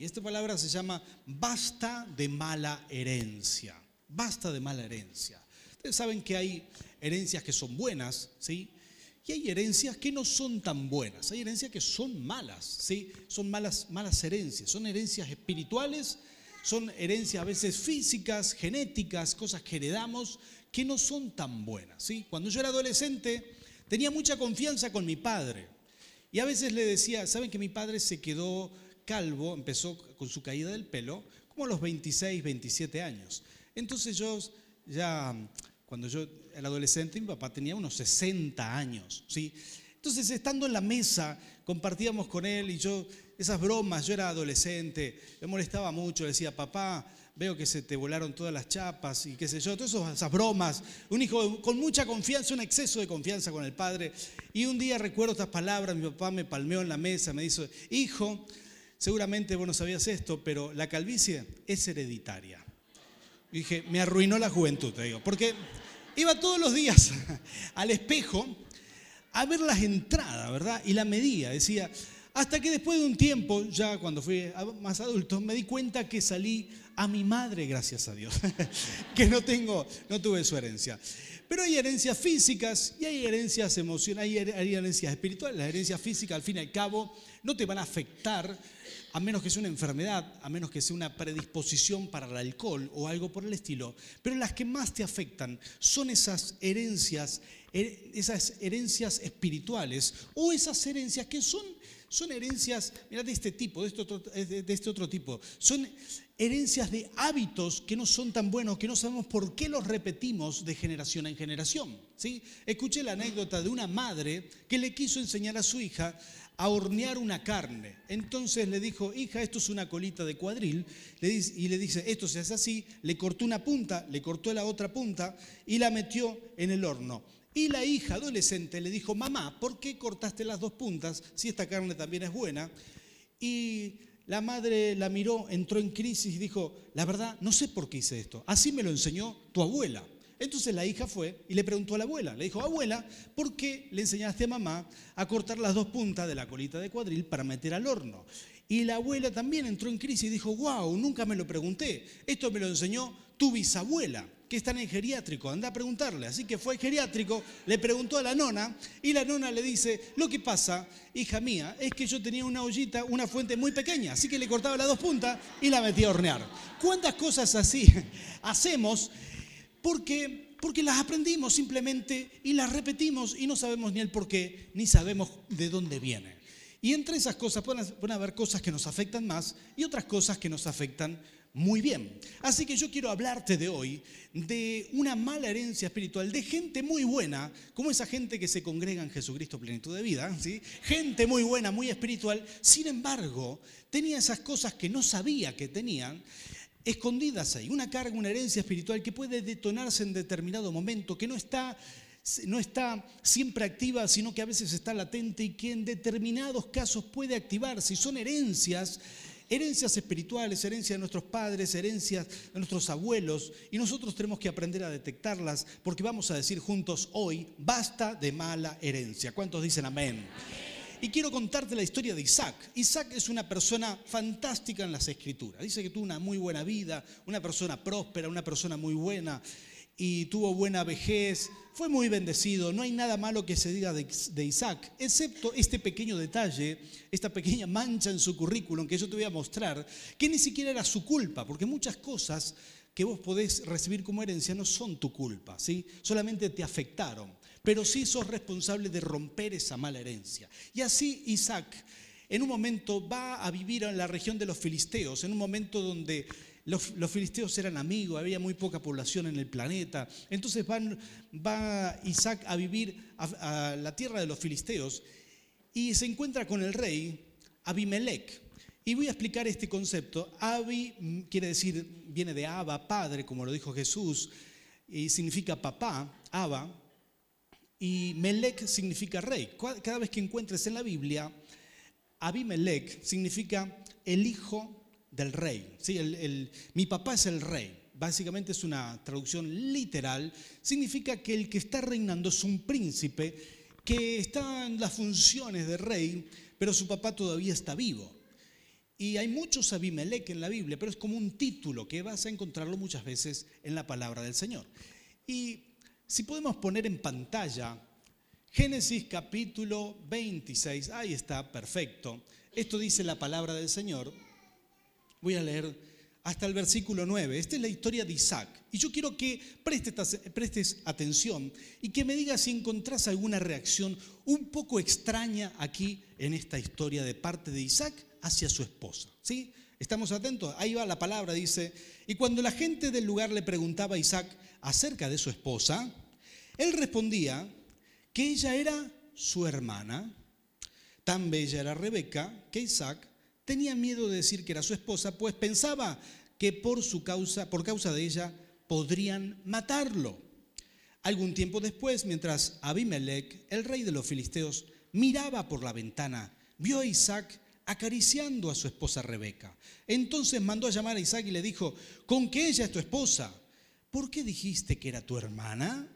Y esta palabra se llama basta de mala herencia. Basta de mala herencia. Ustedes saben que hay herencias que son buenas, ¿sí? Y hay herencias que no son tan buenas. Hay herencias que son malas, ¿sí? Son malas, malas herencias. Son herencias espirituales, son herencias a veces físicas, genéticas, cosas que heredamos que no son tan buenas, ¿sí? Cuando yo era adolescente tenía mucha confianza con mi padre. Y a veces le decía, ¿saben que mi padre se quedó calvo, empezó con su caída del pelo, como a los 26, 27 años. Entonces yo ya, cuando yo era adolescente, mi papá tenía unos 60 años, ¿sí? Entonces, estando en la mesa, compartíamos con él y yo, esas bromas, yo era adolescente, me molestaba mucho, decía, papá, veo que se te volaron todas las chapas y qué sé yo, todas esas bromas. Un hijo con mucha confianza, un exceso de confianza con el padre. Y un día recuerdo estas palabras, mi papá me palmeó en la mesa, me dijo, hijo, seguramente vos no sabías esto, pero la calvicie es hereditaria. Y dije, me arruinó la juventud, te digo, porque iba todos los días al espejo a ver las entradas, ¿verdad? Y la medía, decía, hasta que después de un tiempo, ya cuando fui más adulto, me di cuenta que salí a mi madre, gracias a Dios, que no tengo, no tuve su herencia. Pero hay herencias físicas y hay herencias emocionales, hay herencias espirituales. Las herencias físicas, al fin y al cabo, no te van a afectar a menos que sea una enfermedad, a menos que sea una predisposición para el alcohol o algo por el estilo. Pero las que más te afectan son esas herencias, esas herencias espirituales o esas herencias que son, son herencias, mira, de este tipo, de este, otro, de este otro tipo. Son herencias de hábitos que no son tan buenos, que no sabemos por qué los repetimos de generación en generación. ¿sí? Escuché la anécdota de una madre que le quiso enseñar a su hija a hornear una carne. Entonces le dijo, hija, esto es una colita de cuadril, y le dice, esto se hace así, le cortó una punta, le cortó la otra punta y la metió en el horno. Y la hija adolescente le dijo, mamá, ¿por qué cortaste las dos puntas si esta carne también es buena? Y la madre la miró, entró en crisis y dijo, la verdad, no sé por qué hice esto. Así me lo enseñó tu abuela. Entonces la hija fue y le preguntó a la abuela. Le dijo, abuela, ¿por qué le enseñaste a mamá a cortar las dos puntas de la colita de cuadril para meter al horno? Y la abuela también entró en crisis y dijo, wow, nunca me lo pregunté. Esto me lo enseñó tu bisabuela que está en geriátrico, anda a preguntarle. Así que fue geriátrico, le preguntó a la nona y la nona le dice, lo que pasa, hija mía, es que yo tenía una ollita, una fuente muy pequeña, así que le cortaba las dos puntas y la metía a hornear. ¿Cuántas cosas así hacemos? Porque, porque las aprendimos simplemente y las repetimos y no sabemos ni el por qué, ni sabemos de dónde viene. Y entre esas cosas pueden, pueden haber cosas que nos afectan más y otras cosas que nos afectan muy bien. Así que yo quiero hablarte de hoy de una mala herencia espiritual, de gente muy buena, como esa gente que se congrega en Jesucristo plenitud de vida, ¿sí? gente muy buena, muy espiritual, sin embargo, tenía esas cosas que no sabía que tenían escondidas ahí, una carga, una herencia espiritual que puede detonarse en determinado momento, que no está no está siempre activa, sino que a veces está latente y que en determinados casos puede activarse. Y son herencias herencias espirituales, herencias de nuestros padres, herencias de nuestros abuelos, y nosotros tenemos que aprender a detectarlas porque vamos a decir juntos hoy, basta de mala herencia. ¿Cuántos dicen amén? Y quiero contarte la historia de Isaac. Isaac es una persona fantástica en las escrituras. Dice que tuvo una muy buena vida, una persona próspera, una persona muy buena y tuvo buena vejez, fue muy bendecido, no hay nada malo que se diga de, Isaac, excepto este pequeño detalle, esta pequeña mancha en su currículum que yo te voy a mostrar, que ni siquiera era su culpa, porque muchas cosas que vos podés recibir como herencia no son tu culpa, ¿sí? solamente te afectaron, pero sí sos responsable de romper esa mala herencia. Y así Isaac en un momento va a vivir en la región de los filisteos, en un momento donde los, filisteos eran amigos, había muy poca población en el planeta. Entonces va Isaac a vivir a, la tierra de los filisteos y se encuentra con el rey Abimelech. Y voy a explicar este concepto. Abi quiere decir, viene de Abba, padre, como lo dijo Jesús, y significa papá, Abba, y Melech significa rey. Cada vez que encuentres en la Biblia, Abimelech significa el hijo del rey. ¿sí? mi papá es el rey. Básicamente es una traducción literal. Significa que el que está reinando es un príncipe que está en las funciones de rey, pero su papá todavía está vivo. Y hay muchos Abimelech en la Biblia, pero es como un título que vas a encontrarlo muchas veces en la palabra del Señor. Y si podemos poner en pantalla Génesis capítulo 26, ahí está, perfecto. Esto dice la palabra del Señor. Voy a leer hasta el versículo 9. Esta es la historia de Isaac. Y yo quiero que prestes, prestes, atención y que me digas si encontrás alguna reacción un poco extraña aquí en esta historia de parte de Isaac hacia su esposa. ¿Sí? ¿Estamos atentos? Ahí va la palabra, dice, y cuando la gente del lugar le preguntaba a Isaac acerca de su esposa, él respondía que ella era su hermana. Tan bella era Rebeca que Isaac tenía miedo de decir que era su esposa, pues pensaba que por su causa, por causa de ella, podrían matarlo. Algún tiempo después, mientras Abimelech, el rey de los filisteos, miraba por la ventana, vio a Isaac acariciando a su esposa Rebeca. Entonces mandó a llamar a Isaac y le dijo, ¿con qué ella es tu esposa? ¿Por qué dijiste que era tu hermana?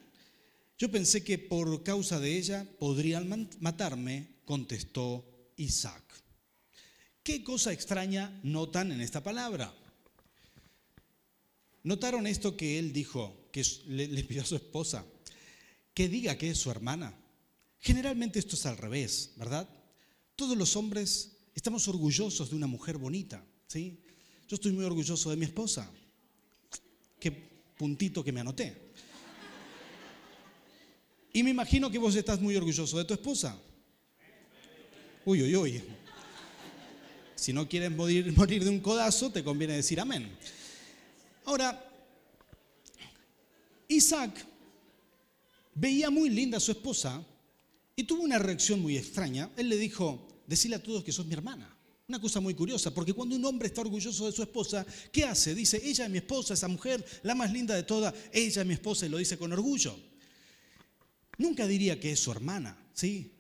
Yo pensé que por causa de ella podrían matarme, contestó Isaac. ¿Qué cosa extraña notan en esta palabra? ¿Notaron esto que él dijo, que le, pidió a su esposa? Que diga que es su hermana. Generalmente esto es al revés, ¿verdad? Todos los hombres Estamos orgullosos de una mujer bonita, ¿sí? Yo estoy muy orgulloso de mi esposa. Qué puntito que me anoté. Y me imagino que vos estás muy orgulloso de tu esposa. Uy, uy, uy. Si no quieres morir, morir de un codazo, te conviene decir amén. Ahora, Isaac veía muy linda a su esposa y tuvo una reacción muy extraña. Él le dijo, decirle a todos que sos mi hermana. Una cosa muy curiosa, porque cuando un hombre está orgulloso de su esposa, ¿qué hace? Dice, ella es mi esposa, esa mujer, la más linda de todas, ella es mi esposa y lo dice con orgullo. Nunca diría que es su hermana, ¿sí?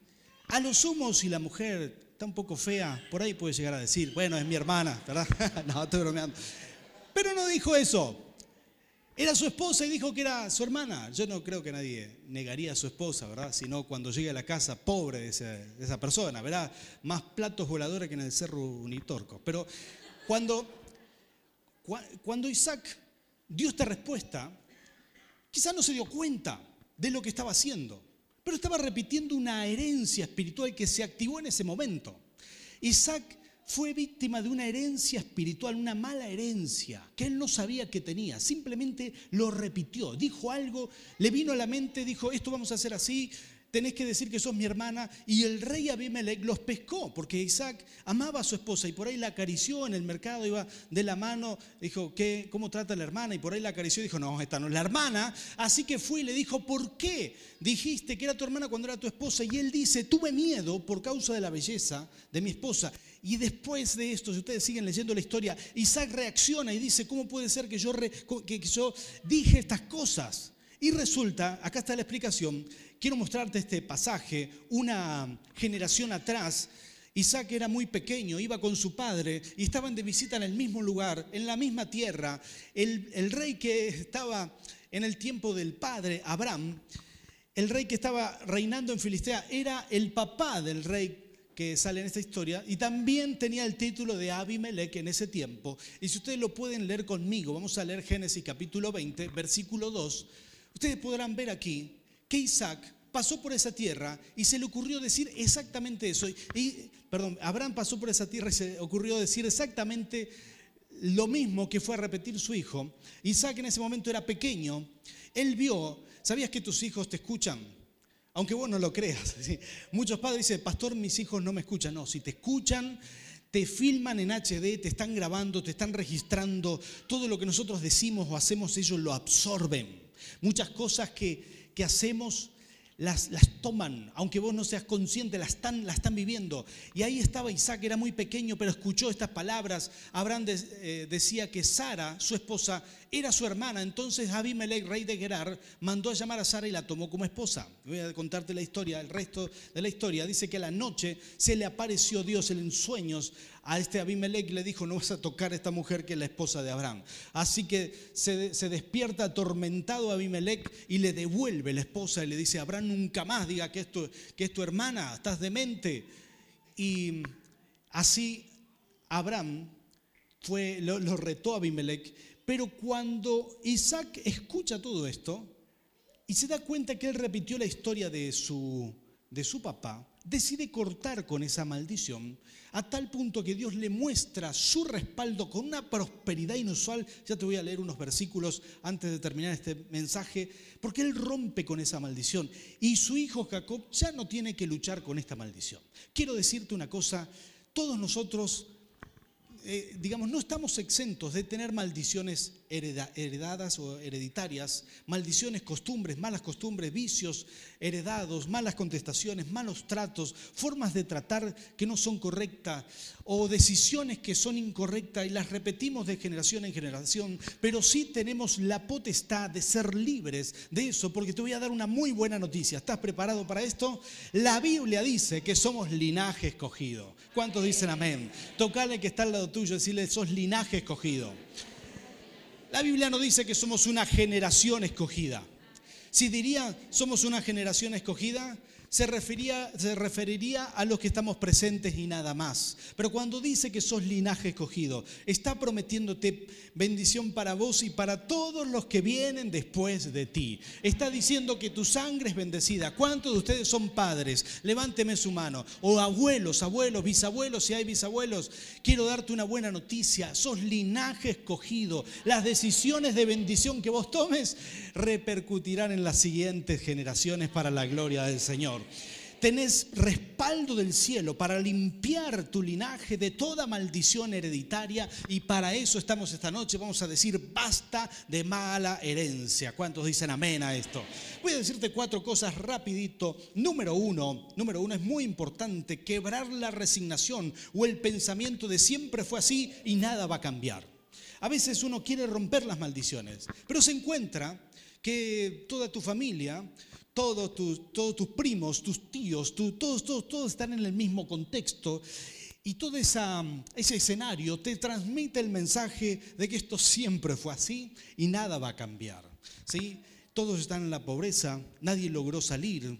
A lo sumo, si la mujer está un poco fea, por ahí puede llegar a decir, bueno, es mi hermana, ¿verdad? no, estoy bromeando. Pero no dijo eso. Era su esposa y dijo que era su hermana. Yo no creo que nadie negaría a su esposa, ¿verdad? Sino cuando llegue a la casa, pobre de esa, persona, verá más platos voladores que en el Cerro Unitorco. Pero cuando, cuando Isaac dio esta respuesta, quizás no se dio cuenta de lo que estaba haciendo, pero estaba repitiendo una herencia espiritual que se activó en ese momento. Isaac fue víctima de una herencia espiritual, una mala herencia que él no sabía que tenía. Simplemente lo repitió, dijo algo, le vino a la mente, dijo, esto vamos a hacer así, tenés que decir que sos mi hermana. Y el rey Abimelech los pescó, porque Isaac amaba a su esposa y por ahí la acarició en el mercado, iba de la mano, dijo, ¿qué, ¿cómo trata la hermana? Y por ahí la acarició y dijo, no, esta no es la hermana. Así que fue y le dijo, ¿por qué dijiste que era tu hermana cuando era tu esposa? Y él dice, tuve miedo por causa de la belleza de mi esposa. Y después de esto, si ustedes siguen leyendo la historia, Isaac reacciona y dice, ¿cómo puede ser que yo, que yo dije estas cosas? Y resulta, acá está la explicación, quiero mostrarte este pasaje, una generación atrás, Isaac era muy pequeño, iba con su padre y estaban de visita en el mismo lugar, en la misma tierra. El, rey que estaba en el tiempo del padre, Abraham, el rey que estaba reinando en Filistea, era el papá del rey que sale en esta historia y también tenía el título de Abimelech en ese tiempo. Y si ustedes lo pueden leer conmigo, vamos a leer Génesis capítulo 20, versículo 2 Ustedes podrán ver aquí que Isaac pasó por esa tierra y se le ocurrió decir exactamente eso. Y, perdón, Abraham pasó por esa tierra y se le ocurrió decir exactamente lo mismo que fue a repetir su hijo. Isaac en ese momento era pequeño. Él vio, ¿sabías que tus hijos te escuchan? Aunque vos no lo creas. Muchos padres dicen, pastor, mis hijos no me escuchan. No, si te escuchan, te filman en HD, te están grabando, te están registrando. Todo lo que nosotros decimos o hacemos, ellos lo absorben. Muchas cosas que, hacemos las, las, toman, aunque vos no seas consciente, las están, están viviendo. Y ahí estaba Isaac, era muy pequeño, pero escuchó estas palabras. Abraham eh, decía que Sara, su esposa, era su hermana. Entonces Abimelech, rey de Gerar, mandó a llamar a Sara y la tomó como esposa. Voy a contarte la historia, el resto de la historia. Dice que a la noche se le apareció Dios en sueños a este Abimelech le dijo, no vas a tocar a esta mujer que es la esposa de Abraham. Así que se, despierta atormentado Abimelech y le devuelve la esposa y le dice, Abraham nunca más diga que, esto, que es tu hermana, estás demente. Y así Abraham fue, lo, retó a Abimelech, pero cuando Isaac escucha todo esto y se da cuenta que él repitió la historia de su, de su papá, decide cortar con esa maldición a tal punto que Dios le muestra su respaldo con una prosperidad inusual. Ya te voy a leer unos versículos antes de terminar este mensaje, porque Él rompe con esa maldición y su hijo Jacob ya no tiene que luchar con esta maldición. Quiero decirte una cosa, todos nosotros eh, digamos, no estamos exentos de tener maldiciones heredadas o hereditarias, maldiciones, costumbres, malas costumbres, vicios heredados, malas contestaciones, malos tratos, formas de tratar que no son correctas o decisiones que son incorrectas y las repetimos de generación en generación, pero sí tenemos la potestad de ser libres de eso, porque te voy a dar una muy buena noticia. ¿Estás preparado para esto? La Biblia dice que somos linaje escogido. ¿Cuántos dicen amén? Tocale que está al lado tuyo, decirle, sos linaje escogido. La Biblia no dice que somos una generación escogida. Si diría somos una generación escogida, se, refería, se referiría a los que estamos presentes y nada más. Pero cuando dice que sos linaje escogido, está prometiéndote bendición para vos y para todos los que vienen después de ti. Está diciendo que tu sangre es bendecida. ¿Cuántos de ustedes son padres? Levánteme su mano. O abuelos, abuelos, bisabuelos, si hay bisabuelos. Quiero darte una buena noticia. Sos linaje escogido. Las decisiones de bendición que vos tomes repercutirán en las siguientes generaciones para la gloria del Señor tenés respaldo del cielo para limpiar tu linaje de toda maldición hereditaria y para eso estamos esta noche, vamos a decir, basta de mala herencia. ¿Cuántos dicen amén a esto? Voy a decirte cuatro cosas rapidito. Número uno, número uno es muy importante quebrar la resignación o el pensamiento de siempre fue así y nada va a cambiar. A veces uno quiere romper las maldiciones, pero se encuentra que toda tu familia todos tus, todos tus primos, tus tíos, todos, todos, todos están en el mismo contexto. Y todo ese escenario te transmite el mensaje de que esto siempre fue así y nada va a cambiar. ¿sí? Todos están en la pobreza, nadie logró salir,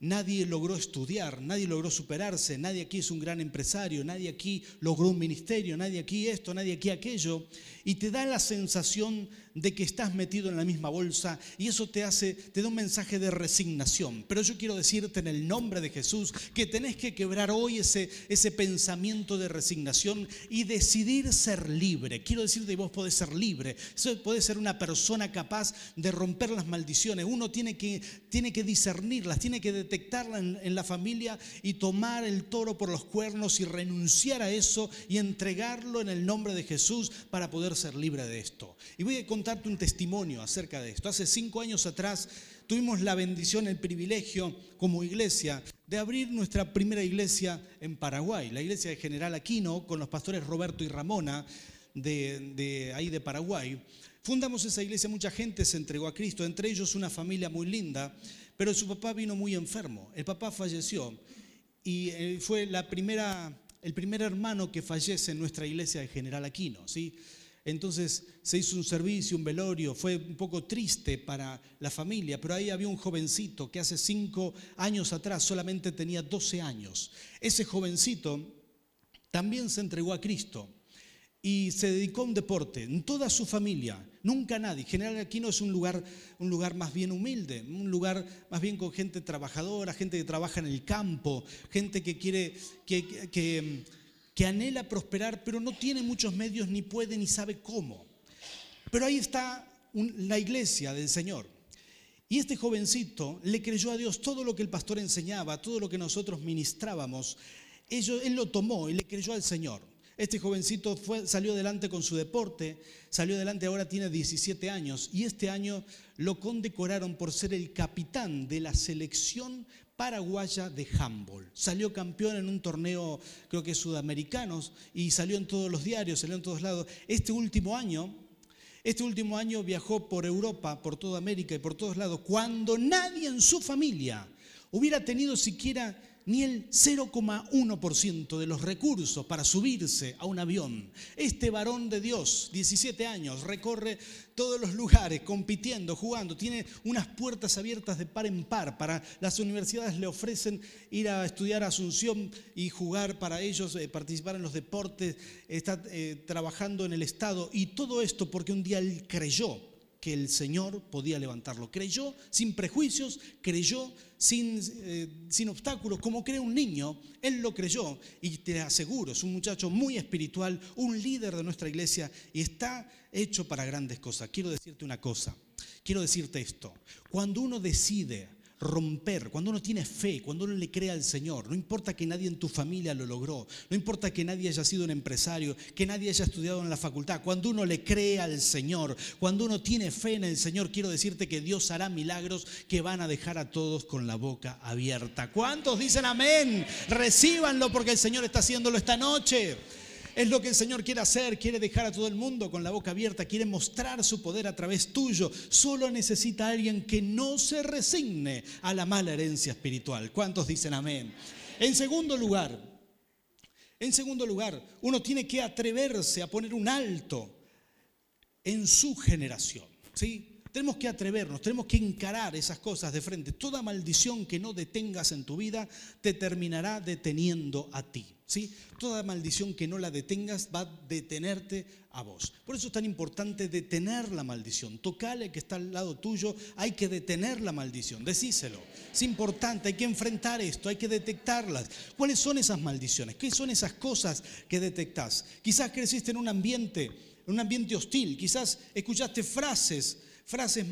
Nadie logró estudiar, nadie logró superarse, nadie aquí es un gran empresario, nadie aquí logró un ministerio, nadie aquí esto, nadie aquí aquello. Y te da la sensación de que estás metido en la misma bolsa y eso te hace, te da un mensaje de resignación. Pero yo quiero decirte en el nombre de Jesús que tenés que quebrar hoy ese, ese pensamiento de resignación y decidir ser libre. Quiero decirte que vos podés ser libre, podés ser una persona capaz de romper las maldiciones. Uno tiene que, tiene que discernirlas, tiene que detectarlas en, en la familia y tomar el toro por los cuernos y renunciar a eso y entregarlo en el nombre de Jesús para poder ser libre de esto. Y voy a contarte un testimonio acerca de esto. Hace cinco años atrás tuvimos la bendición, el privilegio como iglesia de abrir nuestra primera iglesia en Paraguay, la iglesia de General Aquino, con los pastores Roberto y Ramona de, de ahí de Paraguay. Fundamos esa iglesia, mucha gente se entregó a Cristo, entre ellos una familia muy linda, pero su papá vino muy enfermo. El papá falleció y eh, fue la primera, el primer hermano que fallece en nuestra iglesia de General Aquino. ¿sí? Entonces se hizo un servicio, un velorio, fue un poco triste para la familia, pero ahí había un jovencito que hace cinco años atrás solamente tenía 12 años. Ese jovencito también se entregó a Cristo y se dedicó a un deporte en toda su familia, nunca nadie. General Aquino es un lugar, un lugar más bien humilde, un lugar más bien con gente trabajadora, gente que trabaja en el campo, gente que quiere que, que que anhela prosperar, pero no tiene muchos medios, ni puede, ni sabe cómo. Pero ahí está la iglesia del Señor. Y este jovencito le creyó a Dios todo lo que el pastor enseñaba, todo lo que nosotros ministrábamos. él lo tomó y le creyó al Señor. Este jovencito fue, salió adelante con su deporte, salió adelante, ahora tiene 17 años y este año lo condecoraron por ser el capitán de la selección paraguaya de handball. Salió campeón en un torneo, creo que sudamericanos, y salió en todos los diarios, salió en todos lados. Este último año, este último año viajó por Europa, por toda América y por todos lados, cuando nadie en su familia hubiera tenido siquiera ni el 0,1% de los recursos para subirse a un avión. Este varón de Dios, 17 años, recorre todos los lugares compitiendo, jugando, tiene unas puertas abiertas de par en par. Para las universidades le ofrecen ir a estudiar a Asunción y jugar para ellos, eh, participar en los deportes, está eh, trabajando en el Estado y todo esto porque un día él creyó que el Señor podía levantarlo. Creyó sin prejuicios, creyó sin, eh, sin obstáculos, como cree un niño, él lo creyó y te aseguro, es un muchacho muy espiritual, un líder de nuestra iglesia y está hecho para grandes cosas. Quiero decirte una cosa, quiero decirte esto, cuando uno decide romper, cuando uno tiene fe, cuando uno le cree al Señor, no importa que nadie en tu familia lo logró, no importa que nadie haya sido un empresario, que nadie haya estudiado en la facultad, cuando uno le cree al Señor, cuando uno tiene fe en el Señor, quiero decirte que Dios hará milagros que van a dejar a todos con la boca abierta. ¿Cuántos dicen amén? Recíbanlo porque el Señor está haciéndolo esta noche. Es lo que el Señor quiere hacer, quiere dejar a todo el mundo con la boca abierta, quiere mostrar su poder a través tuyo. Solo necesita alguien que no se resigne a la mala herencia espiritual. ¿Cuántos dicen amén? En segundo lugar, en segundo lugar, uno tiene que atreverse a poner un alto en su generación. ¿sí? Tenemos que atrevernos, tenemos que encarar esas cosas de frente. Toda maldición que no detengas en tu vida te terminará deteniendo a ti. ¿Sí? Toda maldición que no la detengas va a detenerte a vos. Por eso es tan importante detener la maldición. Tocale que está al lado tuyo, hay que detener la maldición, decíselo. Es importante, hay que enfrentar esto, hay que detectarlas. ¿Cuáles son esas maldiciones? ¿Qué son esas cosas que detectás? Quizás creciste en un ambiente, en un ambiente hostil, quizás escuchaste frases frases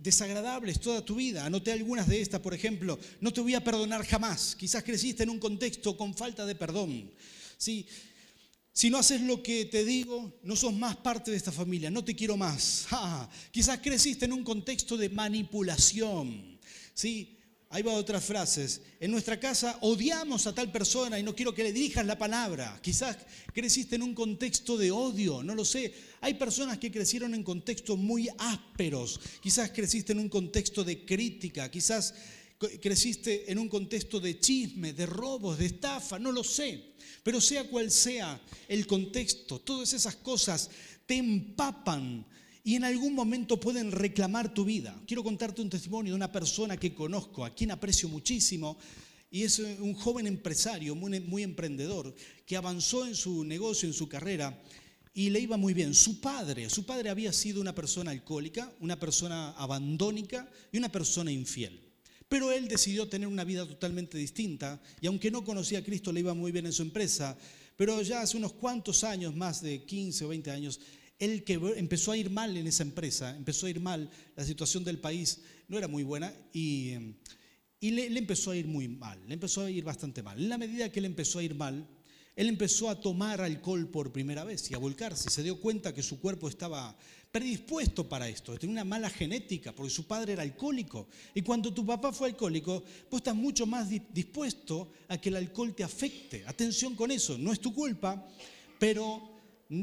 desagradables toda tu vida. Anoté algunas de estas, por ejemplo, no te voy a perdonar jamás. Quizás creciste en un contexto con falta de perdón. ¿sí? Si no haces lo que te digo, no sos más parte de esta familia, no te quiero más. Quizás creciste en un contexto de manipulación. ¿sí? Ahí va otras frases. En nuestra casa odiamos a tal persona y no quiero que le dirijas la palabra. Quizás creciste en un contexto de odio, no lo sé. Hay personas que crecieron en contextos muy ásperos. Quizás creciste en un contexto de crítica. Quizás creciste en un contexto de chisme, de robos, de estafa, no lo sé. Pero sea cual sea el contexto, todas esas cosas te empapan y en algún momento pueden reclamar tu vida. Quiero contarte un testimonio de una persona que conozco, a quien aprecio muchísimo, y es un joven empresario, muy, emprendedor, que avanzó en su negocio, en su carrera, y le iba muy bien. Su padre, su padre había sido una persona alcohólica, una persona abandónica y una persona infiel. Pero él decidió tener una vida totalmente distinta y aunque no conocía a Cristo le iba muy bien en su empresa, pero ya hace unos cuantos años, más de 15 o 20 años, él que empezó a ir mal en esa empresa, empezó a ir mal, la situación del país no era muy buena y, le, le, empezó a ir muy mal, le empezó a ir bastante mal. En la medida que le empezó a ir mal, él empezó a tomar alcohol por primera vez y a volcarse. Se dio cuenta que su cuerpo estaba predispuesto para esto, tenía una mala genética, porque su padre era alcohólico. Y cuando tu papá fue alcohólico, vos estás mucho más dispuesto a que el alcohol te afecte. Atención con eso, no es tu culpa, pero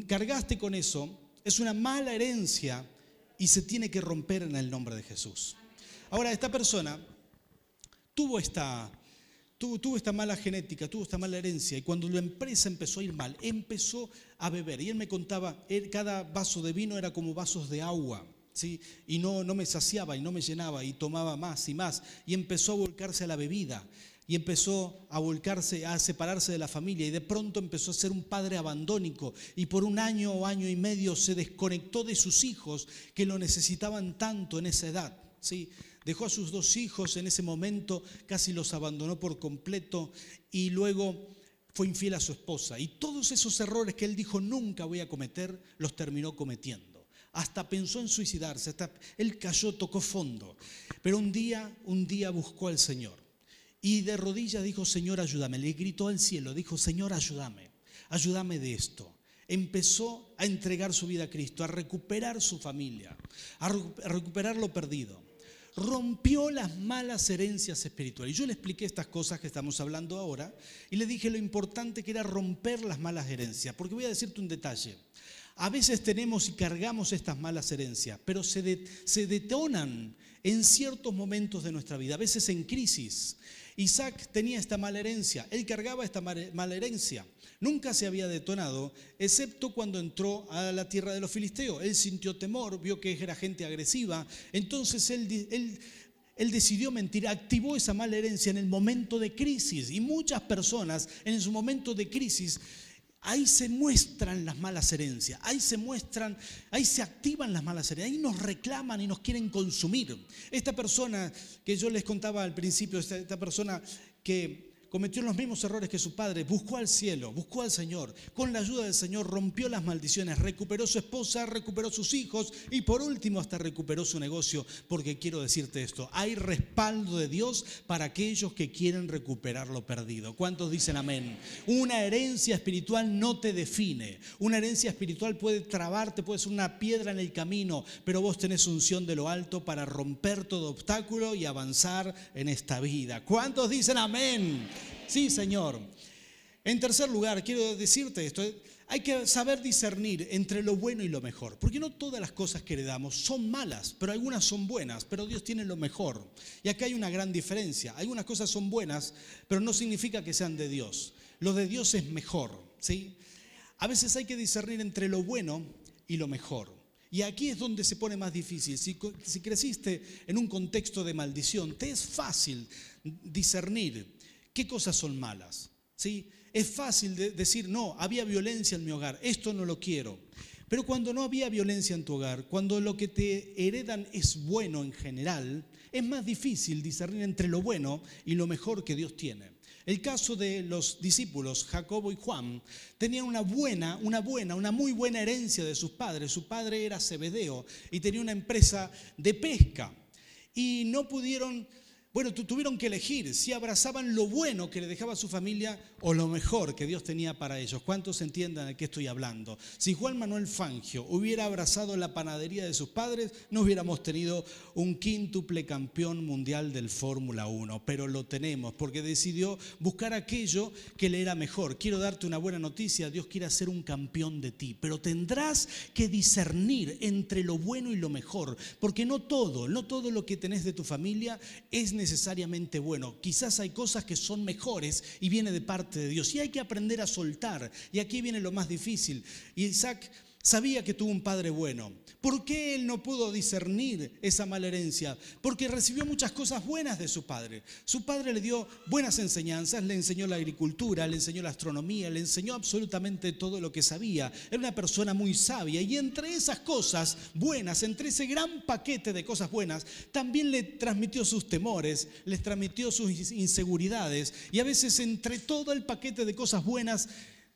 cargaste con eso, es una mala herencia y se tiene que romper en el nombre de Jesús. Ahora, esta persona tuvo esta, tuvo, esta mala genética, tuvo esta mala herencia y cuando la empresa empezó a ir mal, empezó a beber. Y él me contaba, cada vaso de vino era como vasos de agua. ¿Sí? Y no, no me saciaba y no me llenaba y tomaba más y más y empezó a volcarse a la bebida y empezó a volcarse, a separarse de la familia y de pronto empezó a ser un padre abandónico y por un año o año y medio se desconectó de sus hijos que lo necesitaban tanto en esa edad. ¿sí? Dejó a sus dos hijos en ese momento, casi los abandonó por completo y luego fue infiel a su esposa. Y todos esos errores que él dijo nunca voy a cometer, los terminó cometiendo. Hasta pensó en suicidarse, hasta él cayó, tocó fondo. Pero un día, un día buscó al Señor. Y de rodillas dijo, Señor, ayúdame. Le gritó al cielo, dijo, Señor, ayúdame, ayúdame de esto. Empezó a entregar su vida a Cristo, a recuperar su familia, a recuperar lo perdido. Rompió las malas herencias espirituales. Yo le expliqué estas cosas que estamos hablando ahora y le dije lo importante que era romper las malas herencias. Porque voy a decirte un detalle. a veces tenemos y cargamos estas malas herencias, pero se, se detonan en ciertos momentos de nuestra vida, a veces en crisis. Isaac tenía esta mala herencia, él cargaba esta mala herencia. Nunca se había detonado, excepto cuando entró a la tierra de los filisteos. Él sintió temor, vio que era gente agresiva, entonces él, decidió mentir, activó esa mala herencia en el momento de crisis. Y muchas personas en su momento de crisis Ahí se muestran las malas herencias, ahí se muestran, ahí se activan las malas herencias, ahí nos reclaman y nos quieren consumir. Esta persona que yo les contaba al principio, esta, persona que cometió los mismos errores que su padre, buscó al cielo, buscó al Señor, con la ayuda del Señor rompió las maldiciones, recuperó su esposa, recuperó sus hijos y por último hasta recuperó su negocio, porque quiero decirte esto, hay respaldo de Dios para aquellos que quieren recuperar lo perdido. ¿Cuántos dicen amén? Una herencia espiritual no te define, una herencia espiritual puede trabarte, puede ser una piedra en el camino, pero vos tenés unción de lo alto para romper todo obstáculo y avanzar en esta vida. ¿Cuántos dicen amén? Sí, Señor. En tercer lugar, quiero decirte esto, hay que saber discernir entre lo bueno y lo mejor, porque no todas las cosas que heredamos son malas, pero algunas son buenas, pero Dios tiene lo mejor. Y acá hay una gran diferencia. Algunas cosas son buenas, pero no significa que sean de Dios. Lo de Dios es mejor, ¿sí? A veces hay que discernir entre lo bueno y lo mejor. Y aquí es donde se pone más difícil. Si creciste en un contexto de maldición, te es fácil discernir ¿Qué cosas son malas? ¿Sí? Es fácil decir, no, había violencia en mi hogar, esto no lo quiero. Pero cuando no había violencia en tu hogar, cuando lo que te heredan es bueno en general, es más difícil discernir entre lo bueno y lo mejor que Dios tiene. El caso de los discípulos, Jacobo y Juan, tenían una buena, una buena, una muy buena herencia de sus padres. Su padre era Cebedeo y tenía una empresa de pesca. Y no pudieron bueno, tuvieron que elegir si abrazaban lo bueno que le dejaba a su familia o lo mejor que Dios tenía para ellos. ¿Cuántos entiendan de qué estoy hablando? Si Juan Manuel Fangio hubiera abrazado la panadería de sus padres, no hubiéramos tenido un quíntuple campeón mundial del Fórmula 1, pero lo tenemos porque decidió buscar aquello que le era mejor. Quiero darte una buena noticia, Dios quiere hacer un campeón de ti, pero tendrás que discernir entre lo bueno y lo mejor, porque no todo, no todo lo que tenés de tu familia es necesario necesariamente bueno. Quizás hay cosas que son mejores y viene de parte de Dios. Y hay que aprender a soltar. Y aquí viene lo más difícil. Isaac sabía que tuvo un padre bueno. ¿Por qué él no pudo discernir esa mala herencia? Porque recibió muchas cosas buenas de su padre. Su padre le dio buenas enseñanzas, le enseñó la agricultura, le enseñó la astronomía, le enseñó absolutamente todo lo que sabía. Era una persona muy sabia y entre esas cosas buenas, entre ese gran paquete de cosas buenas, también le transmitió sus temores, les transmitió sus inseguridades y a veces entre todo el paquete de cosas buenas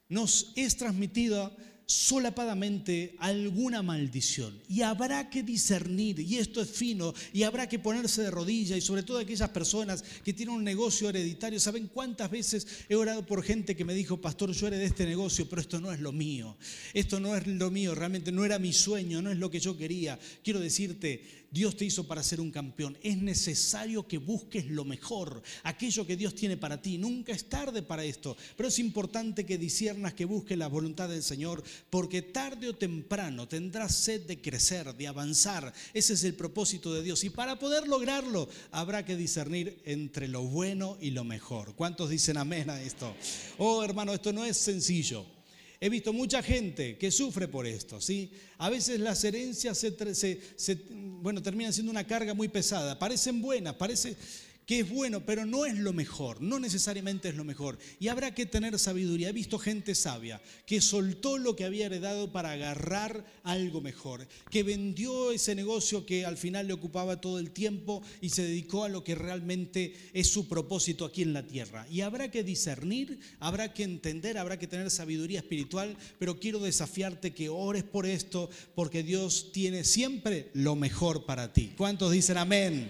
nos es transmitido solapadamente alguna maldición. Y habrá que discernir, y esto es fino, y habrá que ponerse de rodillas, y sobre todo aquellas personas que tienen un negocio hereditario. ¿Saben cuántas veces he orado por gente que me dijo, pastor, yo de este negocio, pero esto no es lo mío? Esto no es lo mío, realmente no era mi sueño, no es lo que yo quería. Quiero decirte, Dios te hizo para ser un campeón. Es necesario que busques lo mejor, aquello que Dios tiene para ti. Nunca es tarde para esto, pero es importante que disiernas, que busques la voluntad del Señor, porque tarde o temprano tendrás sed de crecer, de avanzar. Ese es el propósito de Dios. Y para poder lograrlo, habrá que discernir entre lo bueno y lo mejor. ¿Cuántos dicen amén a esto? Oh, hermano, esto no es sencillo. He visto mucha gente que sufre por esto, ¿sí? A veces las herencias bueno, terminan siendo una carga muy pesada. Parecen buenas, parece que es bueno, pero no es lo mejor, no necesariamente es lo mejor. Y habrá que tener sabiduría. He visto gente sabia que soltó lo que había heredado para agarrar algo mejor, que vendió ese negocio que al final le ocupaba todo el tiempo y se dedicó a lo que realmente es su propósito aquí en la tierra. Y habrá que discernir, habrá que entender, habrá que tener sabiduría espiritual, pero quiero desafiarte que ores por esto, porque Dios tiene siempre lo mejor para ti. ¿Cuántos dicen amén?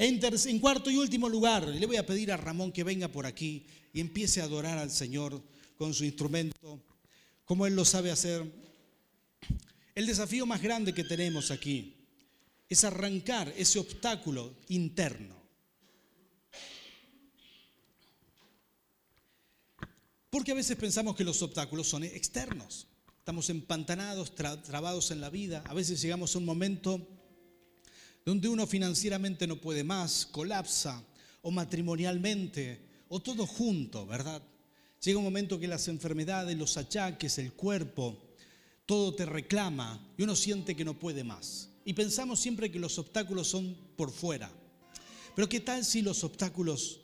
En, cuarto y último lugar, le voy a pedir a Ramón que venga por aquí y empiece a adorar al Señor con su instrumento, como Él lo sabe hacer. El desafío más grande que tenemos aquí es arrancar ese obstáculo interno. Porque a veces pensamos que los obstáculos son externos. estamos empantanados, trabados en la vida. A veces llegamos a un momento donde uno financieramente no puede más, colapsa, o matrimonialmente, o todo junto, ¿verdad? Llega un momento que las enfermedades, los achaques, el cuerpo, todo te reclama y uno siente que no puede más. Y pensamos siempre que los obstáculos son por fuera. Pero ¿qué tal si los obstáculos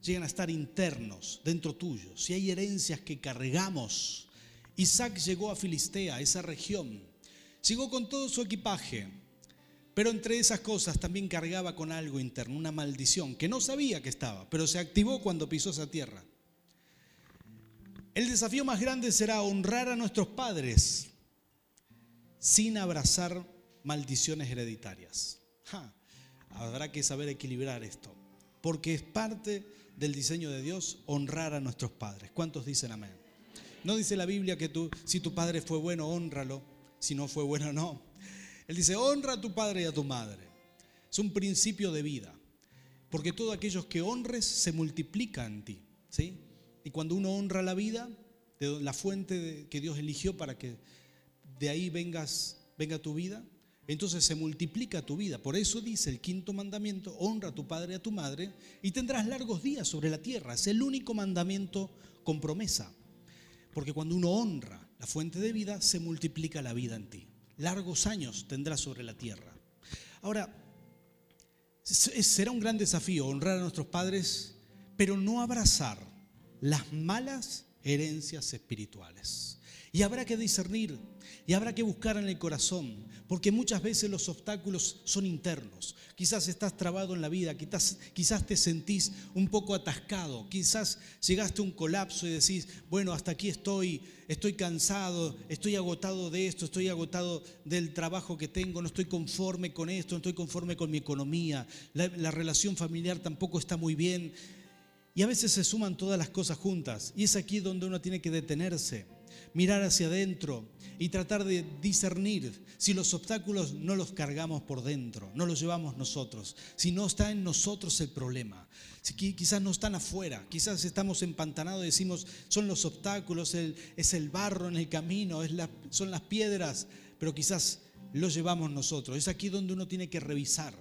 llegan a estar internos, dentro tuyo? Si hay herencias que cargamos. Isaac llegó a Filistea, esa región. Llegó con todo su equipaje. Pero entre esas cosas también cargaba con algo interno, una maldición, que no sabía que estaba, pero se activó cuando pisó esa tierra. El desafío más grande será honrar a nuestros padres sin abrazar maldiciones hereditarias. habrá que saber equilibrar esto, porque es parte del diseño de Dios honrar a nuestros padres. ¿Cuántos dicen amén? No dice la Biblia que tú, si tu padre fue bueno, honralo, si no fue bueno, no. Él dice, honra a tu padre y a tu madre. Es un principio de vida, porque todos aquellos que honres se multiplican en ti. ¿sí? Y cuando uno honra la vida, la fuente que Dios eligió para que de ahí vengas, venga tu vida, entonces se multiplica tu vida. Por eso dice el quinto mandamiento, honra a tu padre y a tu madre y tendrás largos días sobre la tierra. Es el único mandamiento con promesa. Porque cuando uno honra la fuente de vida, se multiplica la vida en ti. Largos años tendrás sobre la tierra. Ahora, será un gran desafío honrar a nuestros padres, pero no abrazar las malas herencias espirituales. Y habrá que discernir y habrá que buscar en el corazón, porque muchas veces los obstáculos son internos. Quizás estás trabado en la vida, quizás, te sentís un poco atascado, quizás llegaste a un colapso y decís, bueno, hasta aquí estoy, estoy cansado, estoy agotado de esto, estoy agotado del trabajo que tengo, no estoy conforme con esto, no estoy conforme con mi economía, la relación familiar tampoco está muy bien. Y a veces se suman todas las cosas juntas. Y es aquí donde uno tiene que detenerse, mirar hacia adentro y tratar de discernir si los obstáculos no los cargamos por dentro, no los llevamos nosotros, si no está en nosotros el problema. Si quizás no están afuera, quizás estamos empantanados y decimos, son los obstáculos, es el barro en el camino, son las piedras, pero quizás lo llevamos nosotros. Es aquí donde uno tiene que revisar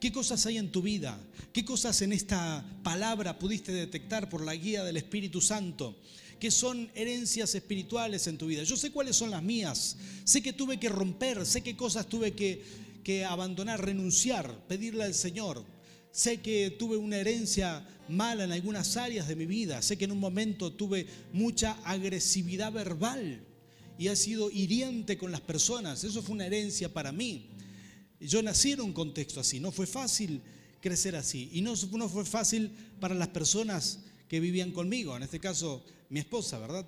¿Qué cosas hay en tu vida? ¿Qué cosas en esta palabra pudiste detectar por la guía del Espíritu Santo? ¿Qué son herencias espirituales en tu vida? Yo sé cuáles son las mías. Sé que tuve que romper, sé qué cosas tuve que, que abandonar, renunciar, pedirle al Señor. Sé que tuve una herencia mala en algunas áreas de mi vida. Sé que en un momento tuve mucha agresividad verbal y he sido hiriente con las personas. Eso fue una herencia para mí. Yo nací en un contexto así, no fue fácil crecer así. Y no, no fue fácil para las personas que vivían conmigo, en este caso mi esposa, ¿verdad?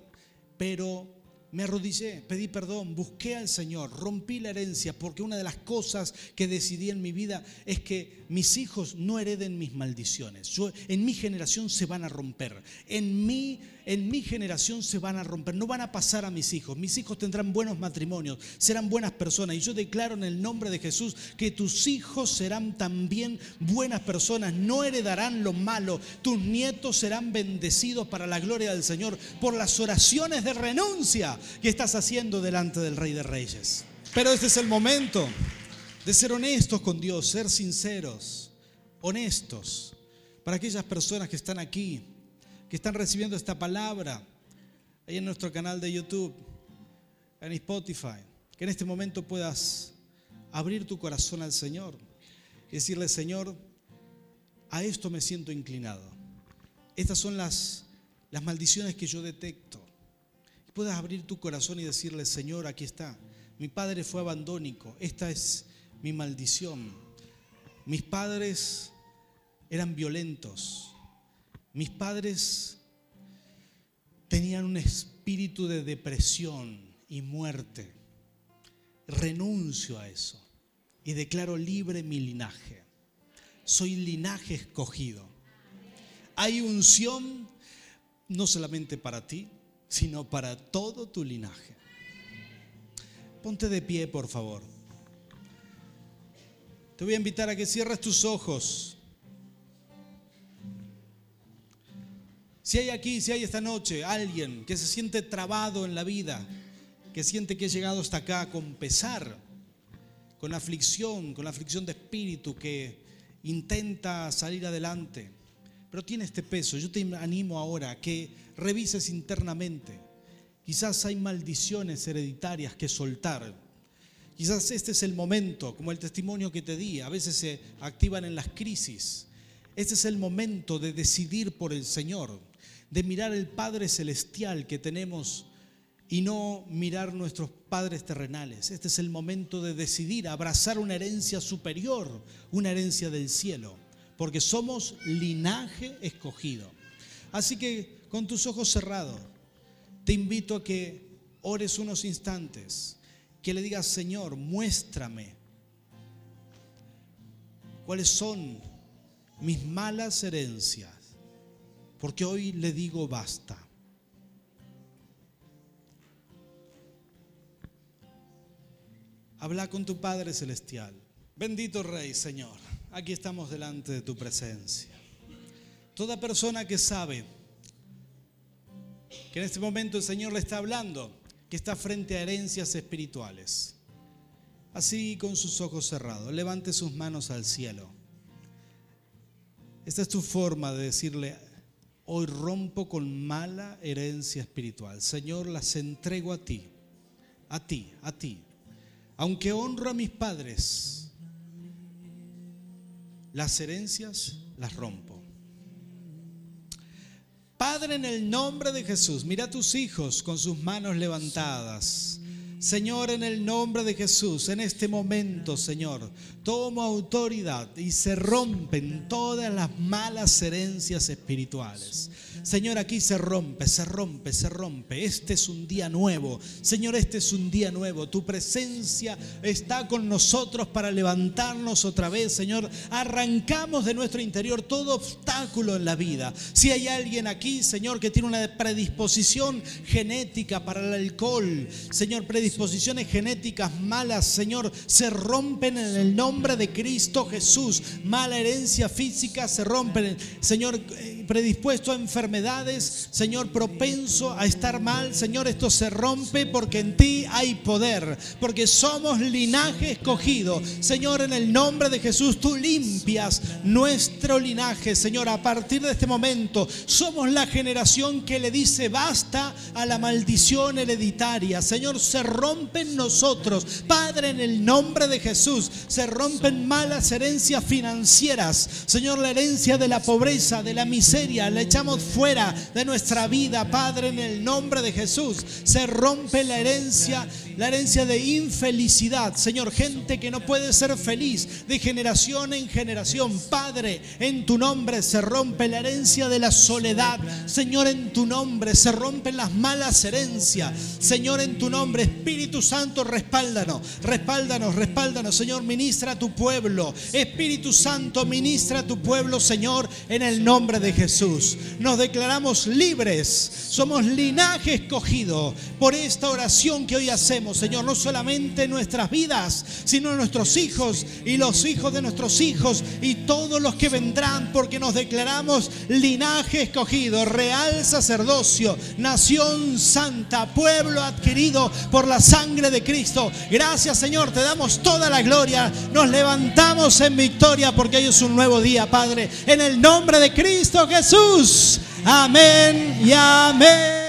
Pero me arrodillé, pedí perdón, busqué al Señor, rompí la herencia, porque una de las cosas que decidí en mi vida es que mis hijos no hereden mis maldiciones. En mi generación se van a romper, en mi, en mi generación se van a romper, no van a pasar a mis hijos. Mis hijos tendrán buenos matrimonios, serán buenas personas. Y yo declaro en el nombre de Jesús que tus hijos serán también buenas personas, no heredarán lo malo. Tus nietos serán bendecidos para la gloria del Señor por las oraciones de renuncia que estás haciendo delante del Rey de Reyes. Pero este es el momento de ser honestos con Dios, ser sinceros, honestos, para aquellas personas que están aquí, que están recibiendo esta palabra, ahí en nuestro canal de YouTube, en Spotify, que en este momento puedas abrir tu corazón al Señor y decirle, Señor, a esto me siento inclinado. Estas son las, las maldiciones que yo detecto puedas abrir tu corazón y decirle, Señor, aquí está. Mi padre fue abandónico, esta es mi maldición. Mis padres eran violentos. Mis padres tenían un espíritu de depresión y muerte. Renuncio a eso y declaro libre mi linaje. Soy linaje escogido. Hay unción no solamente para ti, sino para todo tu linaje. Ponte de pie, por favor. Te voy a invitar a que cierres tus ojos. Si hay aquí, si hay esta noche alguien que se siente trabado en la vida, que siente que ha llegado hasta acá con pesar, con aflicción, con aflicción de espíritu, que intenta salir adelante, pero tiene este peso. Yo te animo ahora a que revises internamente. Quizás hay maldiciones hereditarias que soltar. Quizás este es el momento, como el testimonio que te di, a veces se activan en las crisis. Este es el momento de decidir por el Señor, de mirar el Padre Celestial que tenemos y no mirar nuestros padres terrenales. Este es el momento de decidir abrazar una herencia superior, una herencia del cielo, porque somos linaje escogido. Así que con tus ojos cerrados, te invito a que ores unos instantes, que le digas, Señor, muéstrame cuáles son mis malas herencias, porque hoy le digo basta. Habla con tu Padre Celestial. Bendito Rey, Señor. Aquí estamos delante de tu presencia. Toda persona que sabe que en este momento el Señor le está hablando, que está frente a herencias espirituales. Así con sus ojos cerrados, levante sus manos al cielo. Esta es tu forma de decirle, hoy rompo con mala herencia espiritual. Señor, las entrego a ti, a ti, a ti aunque honro a mis padres, las herencias las rompo. Padre, en el nombre de Jesús, mira a tus hijos con sus manos levantadas. Señor, en el nombre de Jesús, en este momento, Señor, tomo autoridad y se rompen todas las malas herencias espirituales. Señor, aquí se rompe, se rompe, se rompe. Este es un día nuevo. Señor, este es un día nuevo. Tu presencia está con nosotros para levantarnos otra vez. Señor, arrancamos de nuestro interior todo obstáculo en la vida. Si hay alguien aquí, Señor, que tiene una predisposición genética para el alcohol, Señor, predisposiciones genéticas malas, Señor, se rompen en el nombre de Cristo Jesús. Mala herencia física se rompen. Señor, eh, predispuesto a enfermedad Señor, propenso a estar mal. Señor, esto se rompe porque en ti hay poder, porque somos linaje escogido. Señor, en el nombre de Jesús, tú limpias nuestro linaje. Señor, a partir de este momento, somos la generación que le dice basta a la maldición hereditaria. Señor, se rompen nosotros. Padre, en el nombre de Jesús, se rompen malas herencias financieras. Señor, la herencia de la pobreza, de la miseria, la echamos fuera de nuestra vida, Padre, en el nombre de Jesús. Se rompe la herencia, la herencia de infelicidad. Señor, gente que no puede ser feliz de generación en generación. Padre, en tu nombre se rompe la herencia de la soledad. Señor, en tu nombre se rompen las malas herencias. Señor, en tu nombre, Espíritu Santo, respáldanos, respáldanos, respáldanos. Señor, ministra a tu pueblo. Espíritu Santo, ministra a tu pueblo, Señor, en el nombre de Jesús. Nos declaramos libres, somos linaje escogido por esta oración que hoy hacemos, Señor, no solamente en nuestras vidas, sino nuestros hijos y los hijos de nuestros hijos y todos los que vendrán, porque nos declaramos linaje escogido, real sacerdocio, nación santa, pueblo adquirido por la sangre de Cristo. Gracias, Señor, te damos toda la gloria, nos levantamos en victoria porque hoy es un nuevo día, Padre, en el nombre de Cristo Jesús. Amén y amén.